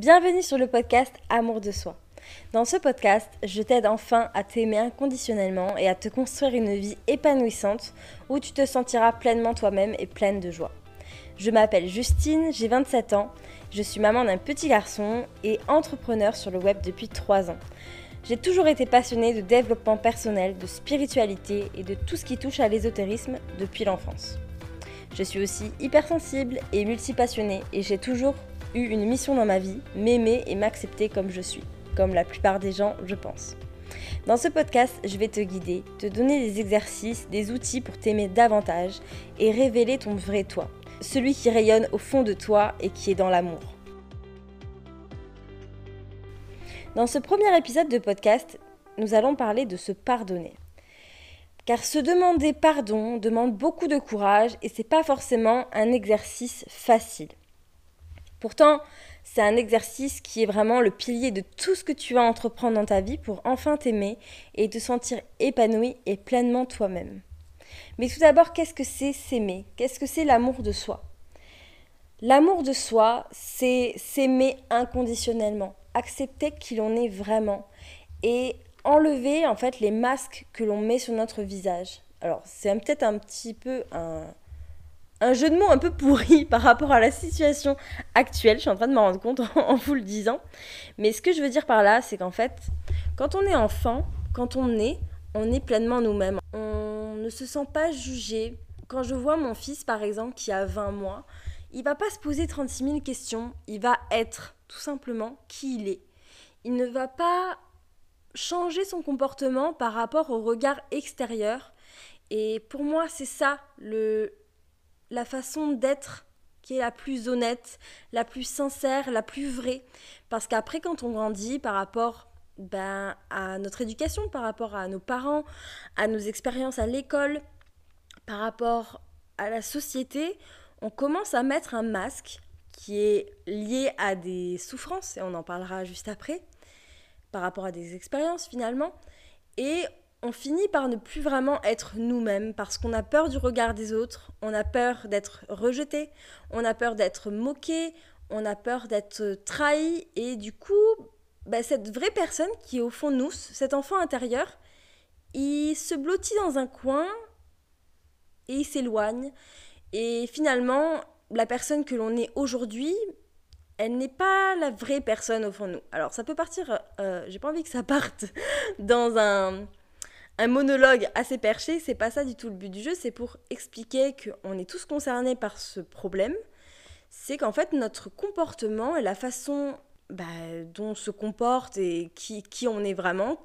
Bienvenue sur le podcast Amour de soi. Dans ce podcast, je t'aide enfin à t'aimer inconditionnellement et à te construire une vie épanouissante où tu te sentiras pleinement toi-même et pleine de joie. Je m'appelle Justine, j'ai 27 ans, je suis maman d'un petit garçon et entrepreneur sur le web depuis 3 ans. J'ai toujours été passionnée de développement personnel, de spiritualité et de tout ce qui touche à l'ésotérisme depuis l'enfance. Je suis aussi hypersensible et multipassionnée et j'ai toujours eu une mission dans ma vie, m'aimer et m'accepter comme je suis, comme la plupart des gens, je pense. Dans ce podcast, je vais te guider, te donner des exercices, des outils pour t'aimer davantage et révéler ton vrai toi, celui qui rayonne au fond de toi et qui est dans l'amour. Dans ce premier épisode de podcast, nous allons parler de se pardonner. Car se demander pardon demande beaucoup de courage et c'est pas forcément un exercice facile. Pourtant, c'est un exercice qui est vraiment le pilier de tout ce que tu vas entreprendre dans ta vie pour enfin t'aimer et te sentir épanoui et pleinement toi-même. Mais tout d'abord, qu'est-ce que c'est s'aimer? Qu'est-ce que c'est l'amour de soi? L'amour de soi, c'est s'aimer inconditionnellement, accepter qui l'on est vraiment et enlever en fait les masques que l'on met sur notre visage. Alors, c'est peut-être un petit peu un, un jeu de mots un peu pourri par rapport à la situation actuelle. Je suis en train de me rendre compte en, vous le disant. Mais ce que je veux dire par là, c'est qu'en fait, quand on est enfant, quand on est, on est pleinement nous-mêmes. On ne se sent pas jugé. Quand je vois mon fils, par exemple, qui a 20 mois, il va pas se poser 36 000 questions. Il va être tout simplement qui il est. Il ne va pas changer son comportement par rapport au regard extérieur. Et pour moi, c'est ça le, la façon d'être qui est la plus honnête, la plus sincère, la plus vraie. Parce qu'après, quand on grandit par rapport ben, à notre éducation, par rapport à nos parents, à nos expériences à l'école, par rapport à la société, on commence à mettre un masque qui est lié à des souffrances, et on en parlera juste après, par rapport à des expériences finalement. Et on finit par ne plus vraiment être nous-mêmes parce qu'on a peur du regard des autres, on a peur d'être rejeté, on a peur d'être moqué, on a peur d'être trahi et du coup, bah, cette vraie personne qui est au fond de nous, cet enfant intérieur, il se blottit dans un coin et il s'éloigne et finalement, la personne que l'on est aujourd'hui, elle n'est pas la vraie personne au fond de nous. Alors ça peut partir, euh, j'ai pas envie que ça parte dans un un monologue assez perché, c'est pas ça du tout le but du jeu, c'est pour expliquer qu'on est tous concernés par ce problème. C'est qu'en fait, notre comportement et la façon bah, dont on se comporte et qui, qui on est vraiment,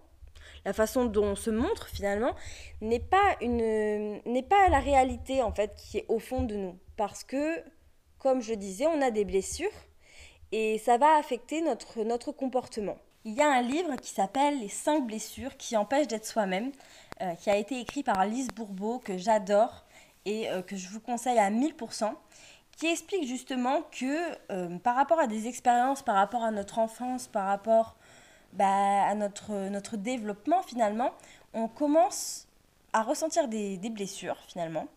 la façon dont on se montre finalement, n'est pas, une, n'est pas la réalité en fait qui est au fond de nous. Parce que, comme je disais, on a des blessures et ça va affecter notre, notre comportement. Il y a un livre qui s'appelle Les 5 blessures qui empêchent d'être soi-même, euh, qui a été écrit par Lise Bourbeau, que j'adore et euh, que je vous conseille à 1000%, qui explique justement que euh, par rapport à des expériences, par rapport à notre enfance, par rapport bah, à notre, notre développement finalement, on commence à ressentir des, des blessures finalement,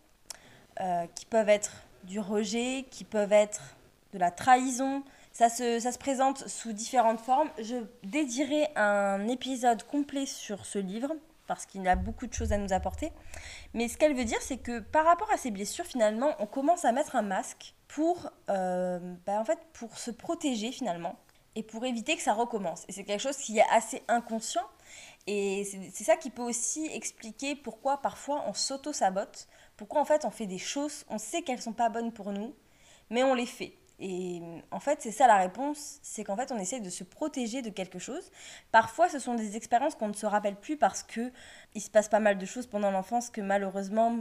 qui peuvent être du rejet, qui peuvent être de la trahison, ça se, présente sous différentes formes. Je dédierai un épisode complet sur ce livre parce qu'il a beaucoup de choses à nous apporter. Mais ce qu'elle veut dire, c'est que par rapport à ces blessures, finalement, on commence à mettre un masque pour, euh, bah, en fait, pour se protéger finalement et pour éviter que ça recommence. Et c'est quelque chose qui est assez inconscient. Et c'est ça qui peut aussi expliquer pourquoi parfois on s'auto-sabote, pourquoi en fait on fait des choses, on sait qu'elles sont pas bonnes pour nous, mais on les fait. Et en fait, c'est ça la réponse, c'est qu'en fait, on essaie de se protéger de quelque chose. Parfois, ce sont des expériences qu'on ne se rappelle plus parce que il se passe pas mal de choses pendant l'enfance que malheureusement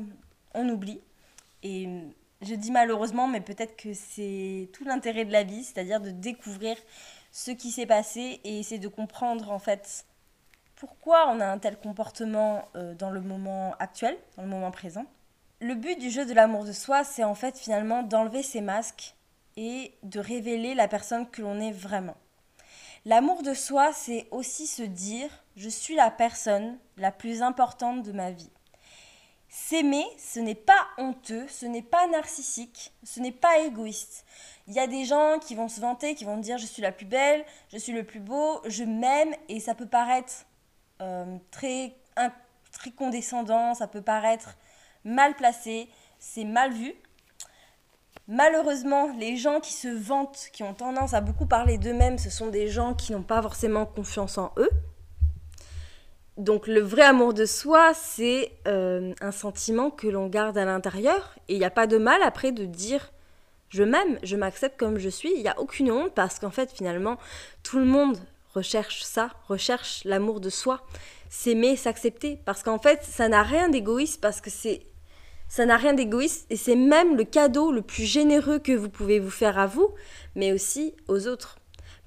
on oublie. Et je dis malheureusement, mais peut-être que c'est tout l'intérêt de la vie, c'est-à-dire de découvrir ce qui s'est passé et essayer de comprendre en fait pourquoi on a un tel comportement euh, dans le moment actuel, dans le moment présent. Le but du jeu de l'amour de soi, c'est en fait finalement d'enlever ces masques et de révéler la personne que l'on est vraiment. L'amour de soi, c'est aussi se dire je suis la personne la plus importante de ma vie. S'aimer, ce n'est pas honteux, ce n'est pas narcissique, ce n'est pas égoïste. Il y a des gens qui vont se vanter, qui vont dire je suis la plus belle, je suis le plus beau, je m'aime, et ça peut paraître euh, très, très condescendant, ça peut paraître mal placé, c'est mal vu. Malheureusement, les gens qui se vantent, qui ont tendance à beaucoup parler d'eux-mêmes, ce sont des gens qui n'ont pas forcément confiance en eux. Donc le vrai amour de soi, c'est euh, un sentiment que l'on garde à l'intérieur. Et il n'y a pas de mal après de dire je m'aime, je m'accepte comme je suis. Il n'y a aucune honte parce qu'en fait finalement, tout le monde recherche ça, recherche l'amour de soi, s'aimer, s'accepter. Parce qu'en fait, ça n'a rien d'égoïste parce que c'est ça n'a rien d'égoïste et c'est même le cadeau le plus généreux que vous pouvez vous faire à vous, mais aussi aux autres.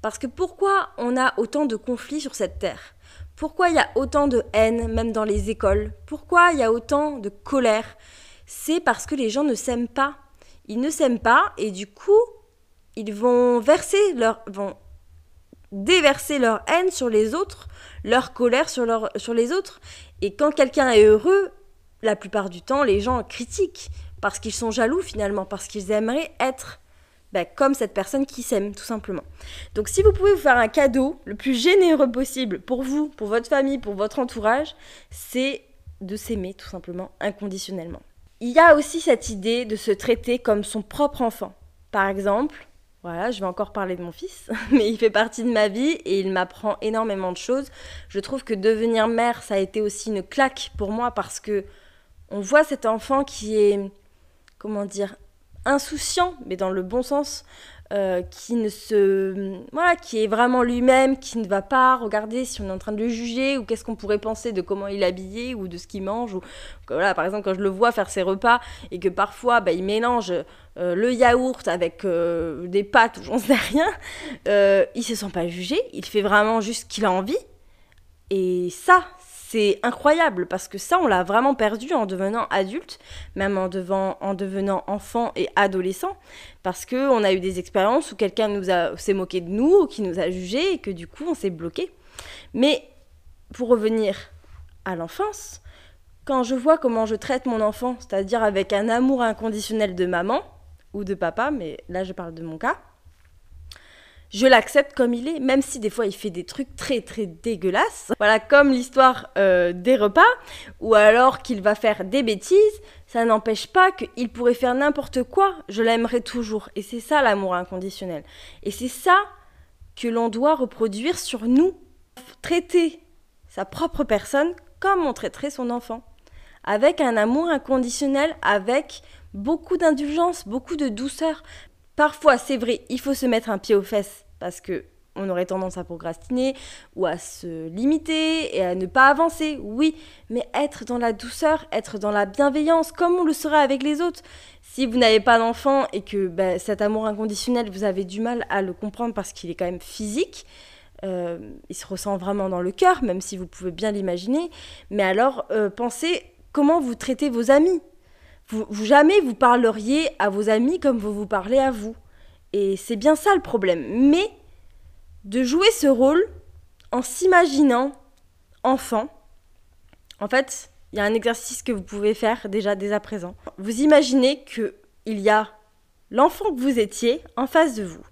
Parce que pourquoi on a autant de conflits sur cette terre? Pourquoi il y a autant de haine, même dans les écoles? Pourquoi il y a autant de colère? C'est parce que les gens ne s'aiment pas. Ils ne s'aiment pas et du coup, ils vont verser leur, vont déverser leur haine sur les autres, leur colère sur, leur, sur les autres. Et quand quelqu'un est heureux, la plupart du temps, les gens critiquent parce qu'ils sont jaloux finalement, parce qu'ils aimeraient être ben, comme cette personne qui s'aime, tout simplement. Donc si vous pouvez vous faire un cadeau le plus généreux possible pour vous, pour votre famille, pour votre entourage, c'est de s'aimer tout simplement inconditionnellement. Il y a aussi cette idée de se traiter comme son propre enfant. Par exemple, voilà, je vais encore parler de mon fils, mais il fait partie de ma vie et il m'apprend énormément de choses. Je trouve que devenir mère, ça a été aussi une claque pour moi parce que on voit cet enfant qui est, comment dire, insouciant, mais dans le bon sens, euh, qui ne se, voilà, qui est vraiment lui-même, qui ne va pas regarder si on est en train de le juger ou qu'est-ce qu'on pourrait penser de comment il est habillé ou de ce qu'il mange. Ou voilà, par exemple, quand je le vois faire ses repas et que parfois bah, il mélange euh, le yaourt avec euh, des pâtes ou j'en sais rien, il se sent pas jugé. Il fait vraiment juste ce qu'il a envie. Et ça, c'est incroyable parce que ça, on l'a vraiment perdu en devenant adulte, même en, en devenant enfant et adolescent, parce qu'on a eu des expériences où quelqu'un nous a s'est moqué de nous, qui nous a jugés, et que du coup, on s'est bloqué. Mais pour revenir à l'enfance, quand je vois comment je traite mon enfant, c'est-à-dire avec un amour inconditionnel de maman ou de papa, mais là je parle de mon cas, je l'accepte comme il est, même si des fois il fait des trucs très très dégueulasses. Voilà, comme l'histoire euh, des repas, ou alors qu'il va faire des bêtises, ça n'empêche pas qu'il pourrait faire n'importe quoi, je l'aimerai toujours. Et c'est ça l'amour inconditionnel. Et c'est ça que l'on doit reproduire sur nous. Traiter sa propre personne comme on traiterait son enfant. Avec un amour inconditionnel, avec beaucoup d'indulgence, beaucoup de douceur. Parfois, c'est vrai, il faut se mettre un pied aux fesses parce que on aurait tendance à procrastiner ou à se limiter et à ne pas avancer, oui, mais être dans la douceur, être dans la bienveillance, comme on le serait avec les autres. Si vous n'avez pas d'enfant et que bah, cet amour inconditionnel, vous avez du mal à le comprendre parce qu'il est quand même physique, euh, il se ressent vraiment dans le cœur, même si vous pouvez bien l'imaginer, mais alors euh, pensez comment vous traitez vos amis. Vous, jamais vous parleriez à vos amis comme vous vous parlez à vous. Et c'est bien ça le problème. Mais de jouer ce rôle en s'imaginant enfant, en fait, il y a un exercice que vous pouvez faire déjà dès à présent. Vous imaginez qu'il y a l'enfant que vous étiez en face de vous.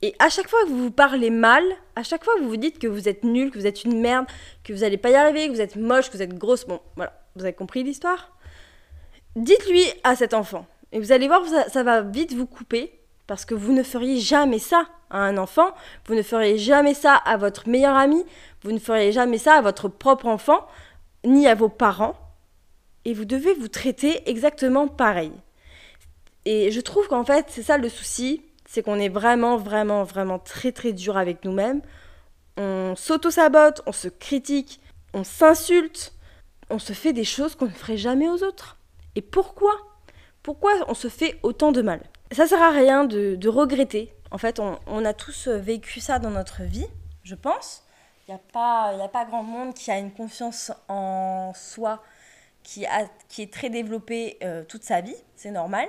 Et à chaque fois que vous vous parlez mal, à chaque fois que vous vous dites que vous êtes nul, que vous êtes une merde, que vous n'allez pas y arriver, que vous êtes moche, que vous êtes grosse, bon, voilà, vous avez compris l'histoire? Dites-lui à cet enfant. Et vous allez voir, ça, va vite vous couper. Parce que vous ne feriez jamais ça à un enfant. Vous ne feriez jamais ça à votre meilleur ami. Vous ne feriez jamais ça à votre propre enfant. Ni à vos parents. Et vous devez vous traiter exactement pareil. Et je trouve qu'en fait, c'est ça le souci. C'est qu'on est vraiment, vraiment, vraiment très, très dur avec nous-mêmes. On s'auto-sabote, on se critique, on s'insulte, on se fait des choses qu'on ne ferait jamais aux autres. Et pourquoi Pourquoi on se fait autant de mal? Ça sert à rien de, regretter. En fait, on, a tous vécu ça dans notre vie, je pense. Il n'y a, pas, a pas grand monde qui a une confiance en soi qui est très développée euh, toute sa vie, c'est normal.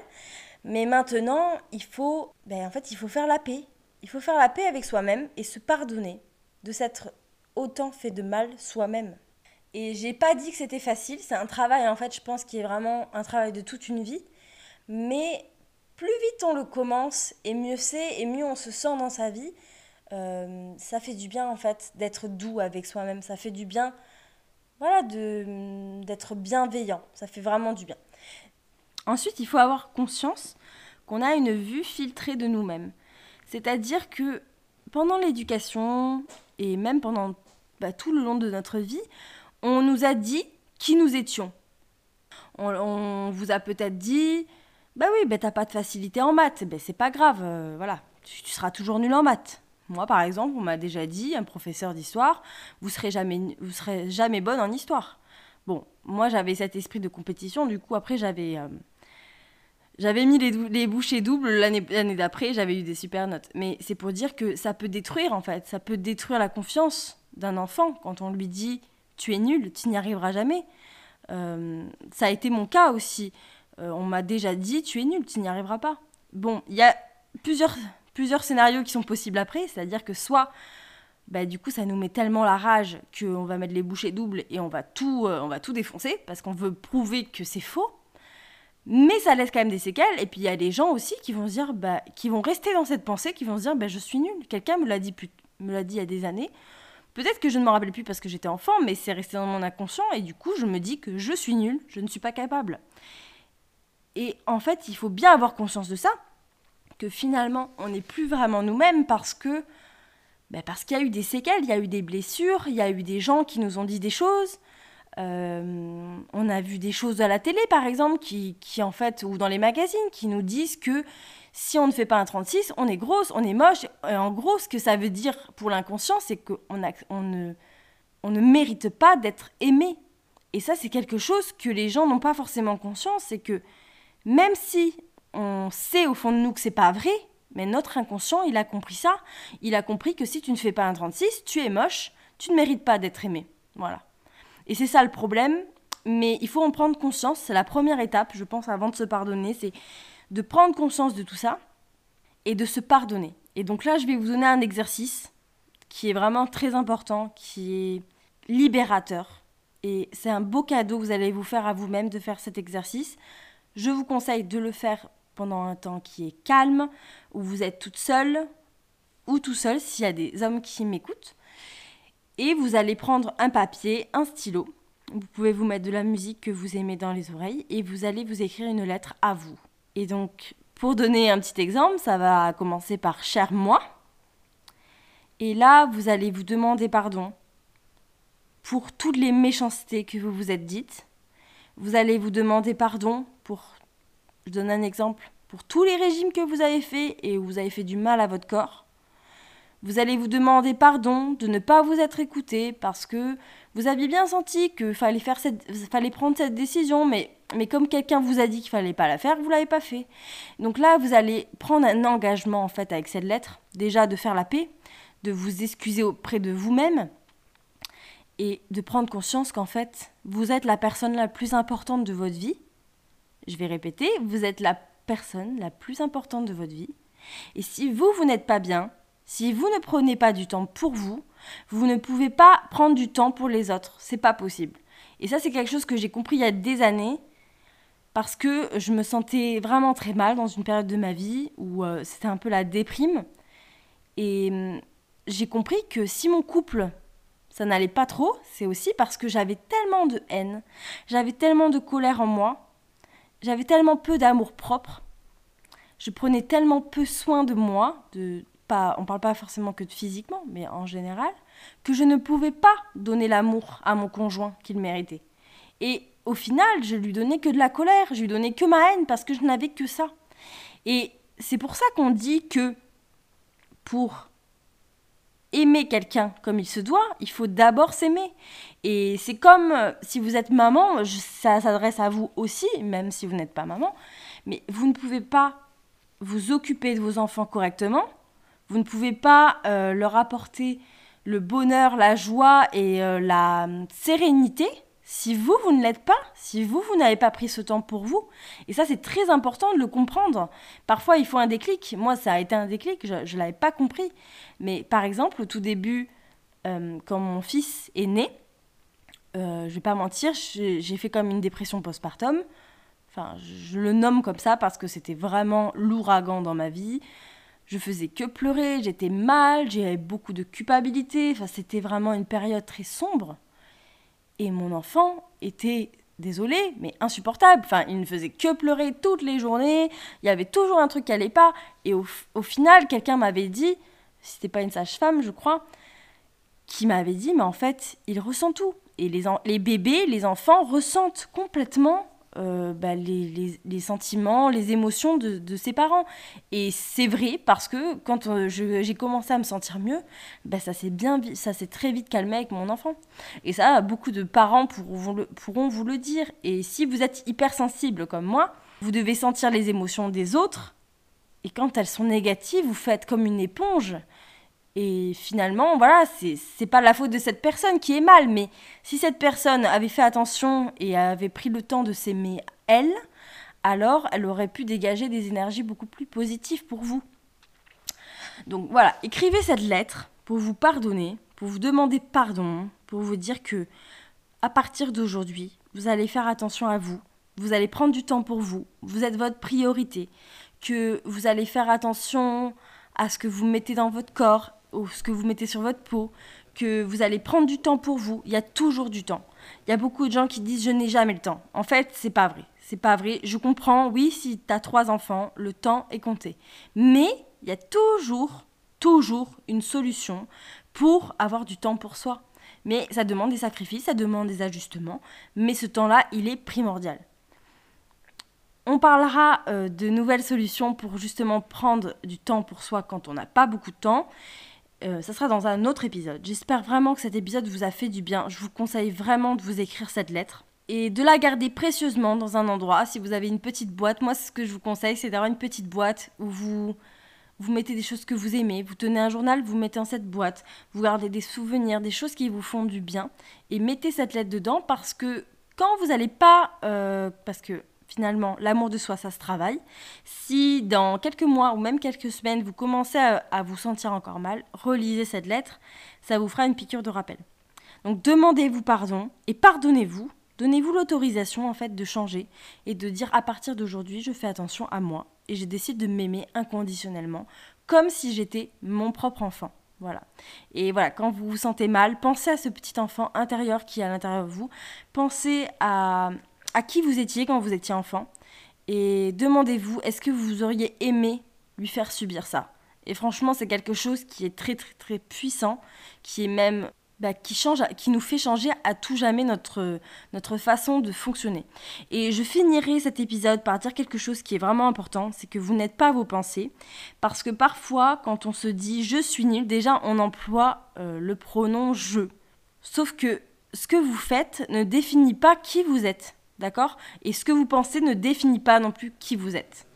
Mais maintenant, il faut, ben, en fait, il faut faire la paix. Il faut faire la paix avec soi-même et se pardonner de s'être autant fait de mal soi-même. Et j'ai pas dit que c'était facile, c'est un travail en fait, je pense, qui est vraiment un travail de toute une vie. Mais plus vite on le commence, et mieux c'est, et mieux on se sent dans sa vie. Euh, ça fait du bien en fait d'être doux avec soi-même, ça fait du bien, voilà, d'être bienveillant, ça fait vraiment du bien. Ensuite, il faut avoir conscience qu'on a une vue filtrée de nous-mêmes. C'est-à-dire que pendant l'éducation et même pendant bah, tout le long de notre vie, on nous a dit qui nous étions. On, vous a peut-être dit, bah oui, bah t'as pas de facilité en maths, bah c'est pas grave, euh, voilà, tu, seras toujours nul en maths. Moi, par exemple, on m'a déjà dit, un professeur d'histoire, vous serez jamais, vous serez jamais bonne en histoire. Bon, moi j'avais cet esprit de compétition, du coup après j'avais euh, j'avais mis les, les, bouchées doubles l'année d'après, j'avais eu des super notes. Mais c'est pour dire que ça peut détruire en fait, ça peut détruire la confiance d'un enfant quand on lui dit tu es nul, tu n'y arriveras jamais. Euh, ça a été mon cas aussi. Euh, on m'a déjà dit tu es nul, tu n'y arriveras pas. Bon, il y a plusieurs, plusieurs scénarios qui sont possibles après, c'est-à-dire que soit bah, du coup ça nous met tellement la rage qu'on va mettre les bouchées doubles et on va tout, euh, on va tout défoncer parce qu'on veut prouver que c'est faux. Mais ça laisse quand même des séquelles. Et puis il y a des gens aussi qui vont dire, bah, qui vont rester dans cette pensée, qui vont se dire, bah, je suis nul. Quelqu'un me l'a dit, me l'a dit il y a des années. Peut-être que je ne me rappelle plus parce que j'étais enfant, mais c'est resté dans mon inconscient et du coup, je me dis que je suis nulle, je ne suis pas capable. Et en fait, il faut bien avoir conscience de ça, que finalement, on n'est plus vraiment nous-mêmes parce que ben parce qu'il y a eu des séquelles, il y a eu des blessures, il y a eu des gens qui nous ont dit des choses. Euh, on a vu des choses à la télé, par exemple, qui, qui, en fait, ou dans les magazines, qui nous disent que si on ne fait pas un 36, on est grosse, on est moche. Et en gros, ce que ça veut dire pour l'inconscient, c'est qu'on on ne, on ne mérite pas d'être aimé. Et ça, c'est quelque chose que les gens n'ont pas forcément conscience, c'est que même si on sait au fond de nous que c'est pas vrai, mais notre inconscient, il a compris ça. Il a compris que si tu ne fais pas un 36, tu es moche, tu ne mérites pas d'être aimé. Voilà. Et c'est ça le problème, mais il faut en prendre conscience. C'est la première étape, je pense, avant de se pardonner. C'est de prendre conscience de tout ça et de se pardonner. Et donc là, je vais vous donner un exercice qui est vraiment très important, qui est libérateur. Et c'est un beau cadeau que vous allez vous faire à vous-même de faire cet exercice. Je vous conseille de le faire pendant un temps qui est calme, où vous êtes toute seule ou tout seul s'il y a des hommes qui m'écoutent. Et vous allez prendre un papier, un stylo. Vous pouvez vous mettre de la musique que vous aimez dans les oreilles et vous allez vous écrire une lettre à vous. Et donc, pour donner un petit exemple, ça va commencer par cher moi. Et là, vous allez vous demander pardon pour toutes les méchancetés que vous vous êtes dites. Vous allez vous demander pardon pour, je donne un exemple, pour tous les régimes que vous avez faits et où vous avez fait du mal à votre corps. Vous allez vous demander pardon de ne pas vous être écouté parce que vous aviez bien senti qu'il fallait, fallait prendre cette décision, mais mais comme quelqu'un vous a dit qu'il fallait pas la faire, vous l'avez pas fait. Donc là, vous allez prendre un engagement en fait avec cette lettre, déjà de faire la paix, de vous excuser auprès de vous-même et de prendre conscience qu'en fait, vous êtes la personne la plus importante de votre vie. Je vais répéter, vous êtes la personne la plus importante de votre vie. Et si vous, vous n'êtes pas bien, si vous ne prenez pas du temps pour vous, vous ne pouvez pas prendre du temps pour les autres. C'est pas possible. Et ça, c'est quelque chose que j'ai compris il y a des années parce que je me sentais vraiment très mal dans une période de ma vie où euh, c'était un peu la déprime. Et hum, j'ai compris que si mon couple, ça n'allait pas trop, c'est aussi parce que j'avais tellement de haine, j'avais tellement de colère en moi, j'avais tellement peu d'amour propre, je prenais tellement peu soin de moi, de pas, on parle pas forcément que de physiquement, mais en général, que je ne pouvais pas donner l'amour à mon conjoint qu'il méritait. Et au final, je lui donnais que de la colère, je lui donnais que ma haine parce que je n'avais que ça. Et c'est pour ça qu'on dit que pour aimer quelqu'un comme il se doit, il faut d'abord s'aimer. Et c'est comme euh, si vous êtes maman, ça s'adresse à vous aussi, même si vous n'êtes pas maman, mais vous ne pouvez pas vous occuper de vos enfants correctement, vous ne pouvez pas euh, leur apporter le bonheur, la joie et euh, la sérénité si vous, vous ne l'êtes pas, si vous, vous n'avez pas pris ce temps pour vous, et ça c'est très important de le comprendre. Parfois il faut un déclic, moi ça a été un déclic, je ne l'avais pas compris. Mais par exemple au tout début, euh, quand mon fils est né, euh, je vais pas mentir, j'ai fait comme une dépression postpartum. Enfin, je le nomme comme ça parce que c'était vraiment l'ouragan dans ma vie. Je faisais que pleurer, j'étais mal, j'avais beaucoup de culpabilité. Enfin, c'était vraiment une période très sombre. Et mon enfant était, désolé, mais insupportable. Enfin, il ne faisait que pleurer toutes les journées. Il y avait toujours un truc qui allait pas. Et au, final, quelqu'un m'avait dit, c'était pas une sage-femme, je crois, qui m'avait dit, mais en fait, il ressent tout. Et les, les bébés, les enfants ressentent complètement euh, bah, les, sentiments, les émotions de, ses parents. Et c'est vrai parce que quand euh, j'ai commencé à me sentir mieux, bah, ça s'est bien, ça s'est très vite calmé avec mon enfant. Et ça, beaucoup de parents pourront vous le dire. Et si vous êtes hypersensible comme moi, vous devez sentir les émotions des autres. Et quand elles sont négatives, vous faites comme une éponge. Et finalement, voilà, c'est pas la faute de cette personne qui est mal, mais si cette personne avait fait attention et avait pris le temps de s'aimer elle, alors elle aurait pu dégager des énergies beaucoup plus positives pour vous. Donc voilà, écrivez cette lettre pour vous pardonner, pour vous demander pardon, pour vous dire que à partir d'aujourd'hui, vous allez faire attention à vous, vous allez prendre du temps pour vous, vous êtes votre priorité, que vous allez faire attention à ce que vous mettez dans votre corps, ce que vous mettez sur votre peau, que vous allez prendre du temps pour vous. Il y a toujours du temps. Il y a beaucoup de gens qui disent je n'ai jamais le temps. En fait, c'est pas vrai. C'est pas vrai. Je comprends, oui, si tu as trois enfants, le temps est compté. Mais il y a toujours, toujours une solution pour avoir du temps pour soi. Mais ça demande des sacrifices, ça demande des ajustements. Mais ce temps-là, il est primordial. On parlera euh, de nouvelles solutions pour justement prendre du temps pour soi quand on n'a pas beaucoup de temps. Euh, ça sera dans un autre épisode. J'espère vraiment que cet épisode vous a fait du bien. Je vous conseille vraiment de vous écrire cette lettre et de la garder précieusement dans un endroit. Si vous avez une petite boîte, moi ce que je vous conseille c'est d'avoir une petite boîte où vous vous mettez des choses que vous aimez, vous tenez un journal, vous mettez dans cette boîte, vous gardez des souvenirs, des choses qui vous font du bien et mettez cette lettre dedans parce que quand vous n'allez pas, euh, parce que finalement, l'amour de soi, ça se travaille. Si dans quelques mois ou même quelques semaines, vous commencez à, vous sentir encore mal, relisez cette lettre, ça vous fera une piqûre de rappel. Donc demandez-vous pardon et pardonnez-vous. Donnez-vous l'autorisation en fait de changer et de dire à partir d'aujourd'hui, je fais attention à moi et je décide de m'aimer inconditionnellement, comme si j'étais mon propre enfant. Voilà. Et voilà, quand vous vous sentez mal, pensez à ce petit enfant intérieur qui est à l'intérieur de vous. Pensez à, à qui vous étiez quand vous étiez enfant et demandez-vous est-ce que vous auriez aimé lui faire subir ça? Et franchement, c'est quelque chose qui est très très très puissant, qui est même bah, qui change, qui nous fait changer à tout jamais notre notre façon de fonctionner. Et je finirai cet épisode par dire quelque chose qui est vraiment important, c'est que vous n'êtes pas vos pensées, parce que parfois, quand on se dit je suis nul, déjà on emploie euh, le pronom je. Sauf que ce que vous faites ne définit pas qui vous êtes. D'accord? Et ce que vous pensez ne définit pas non plus qui vous êtes.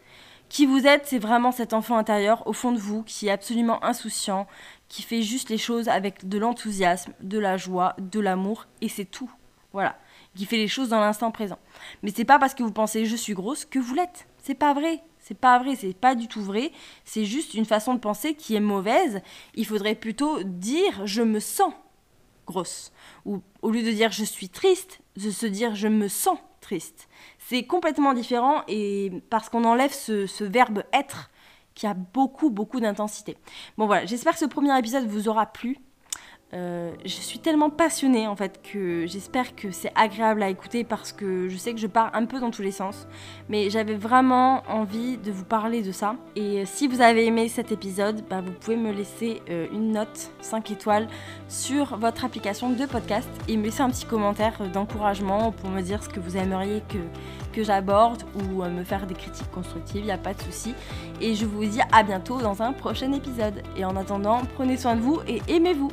Qui vous êtes, c'est vraiment cet enfant intérieur au fond de vous qui est absolument insouciant, qui fait juste les choses avec de l'enthousiasme, de la joie, de l'amour, et c'est tout. Voilà. Qui fait les choses dans l'instant présent. Mais c'est pas parce que vous pensez je suis grosse que vous l'êtes. C'est pas vrai. C'est pas vrai, c'est pas du tout vrai. C'est juste une façon de penser qui est mauvaise. Il faudrait plutôt dire je me sens grosse. Ou au lieu de dire je suis triste, de se dire je me sens triste. C'est complètement différent et parce qu'on enlève ce, verbe être qui a beaucoup beaucoup d'intensité. Bon voilà, j'espère que ce premier épisode vous aura plu. Euh, je suis tellement passionnée en fait que j'espère que c'est agréable à écouter parce que je sais que je pars un peu dans tous les sens. Mais j'avais vraiment envie de vous parler de ça. Et si vous avez aimé cet épisode, bah, vous pouvez me laisser euh, une note 5 étoiles sur votre application de podcast et me laisser un petit commentaire d'encouragement pour me dire ce que vous aimeriez que, que j'aborde ou euh, me faire des critiques constructives, il n'y a pas de souci. Et je vous dis à bientôt dans un prochain épisode. Et en attendant, prenez soin de vous et aimez-vous.